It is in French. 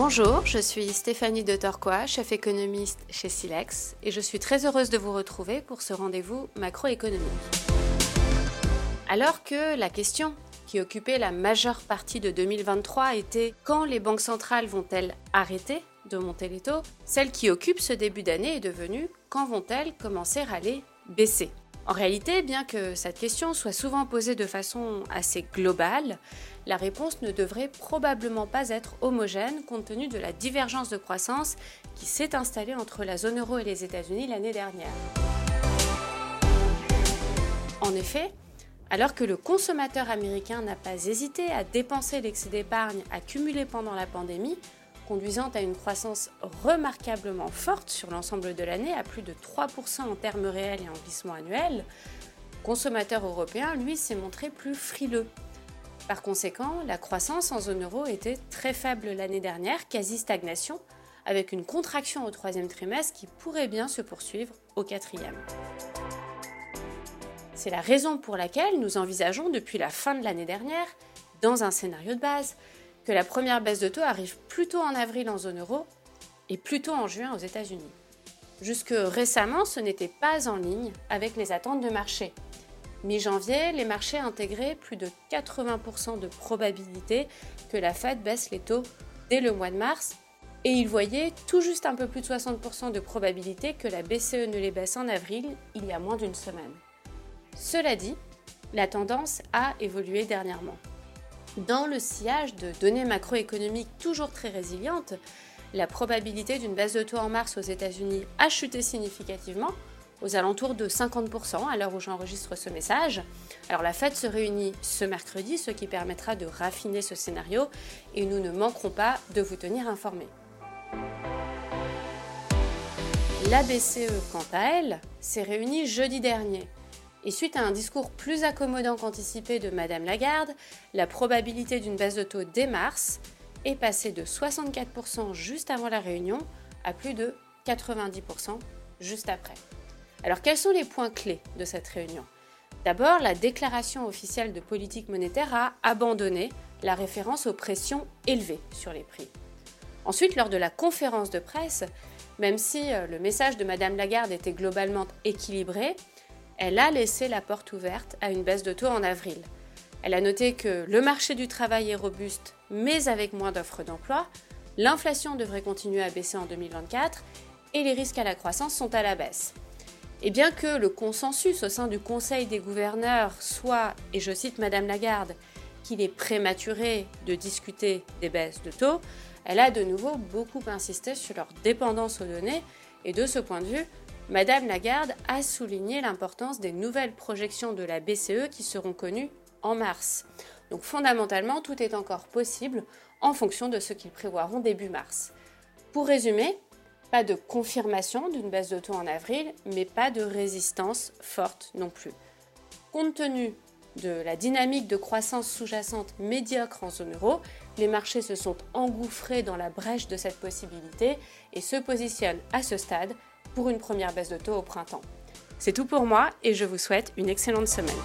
Bonjour, je suis Stéphanie de Torquois, chef économiste chez Silex, et je suis très heureuse de vous retrouver pour ce rendez-vous macroéconomique. Alors que la question qui occupait la majeure partie de 2023 était quand les banques centrales vont-elles arrêter de monter les taux, celle qui occupe ce début d'année est devenue quand vont-elles commencer à les baisser? En réalité, bien que cette question soit souvent posée de façon assez globale, la réponse ne devrait probablement pas être homogène compte tenu de la divergence de croissance qui s'est installée entre la zone euro et les États-Unis l'année dernière. En effet, alors que le consommateur américain n'a pas hésité à dépenser l'excès d'épargne accumulé pendant la pandémie, conduisant à une croissance remarquablement forte sur l'ensemble de l'année, à plus de 3% en termes réels et en glissement annuel, le consommateur européen, lui, s'est montré plus frileux. Par conséquent, la croissance en zone euro était très faible l'année dernière, quasi stagnation, avec une contraction au troisième trimestre qui pourrait bien se poursuivre au quatrième. C'est la raison pour laquelle nous envisageons depuis la fin de l'année dernière, dans un scénario de base, la première baisse de taux arrive plutôt en avril en zone euro et plutôt en juin aux États-Unis. Jusque récemment, ce n'était pas en ligne avec les attentes de marché. Mi-janvier, les marchés intégraient plus de 80% de probabilité que la Fed baisse les taux dès le mois de mars et ils voyaient tout juste un peu plus de 60% de probabilité que la BCE ne les baisse en avril il y a moins d'une semaine. Cela dit, la tendance a évolué dernièrement. Dans le sillage de données macroéconomiques toujours très résilientes, la probabilité d'une baisse de taux en mars aux États-Unis a chuté significativement, aux alentours de 50% à l'heure où j'enregistre ce message. Alors la Fed se réunit ce mercredi, ce qui permettra de raffiner ce scénario et nous ne manquerons pas de vous tenir informés. La BCE, quant à elle, s'est réunie jeudi dernier et suite à un discours plus accommodant qu'anticipé de Madame Lagarde, la probabilité d'une baisse de taux dès mars est passée de 64% juste avant la réunion à plus de 90% juste après. Alors quels sont les points clés de cette réunion? D'abord, la déclaration officielle de politique monétaire a abandonné la référence aux pressions élevées sur les prix. Ensuite, lors de la conférence de presse, même si euh, le message de Madame Lagarde était globalement équilibré, elle a laissé la porte ouverte à une baisse de taux en avril. Elle a noté que le marché du travail est robuste, mais avec moins d'offres d'emploi, l'inflation devrait continuer à baisser en 2024 et les risques à la croissance sont à la baisse. Et bien que le consensus au sein du Conseil des gouverneurs soit, et je cite Madame Lagarde, qu'il est prématuré de discuter des baisses de taux, elle a de nouveau beaucoup insisté sur leur dépendance aux données et de ce point de vue, Madame Lagarde a souligné l'importance des nouvelles projections de la BCE qui seront connues en mars. Donc fondamentalement, tout est encore possible en fonction de ce qu'ils prévoiront début mars. Pour résumer, pas de confirmation d'une baisse de taux en avril, mais pas de résistance forte non plus. Compte tenu de la dynamique de croissance sous-jacente médiocre en zone euro, les marchés se sont engouffrés dans la brèche de cette possibilité et se positionnent à ce stade pour une première baisse de taux au printemps. C'est tout pour moi et je vous souhaite une excellente semaine.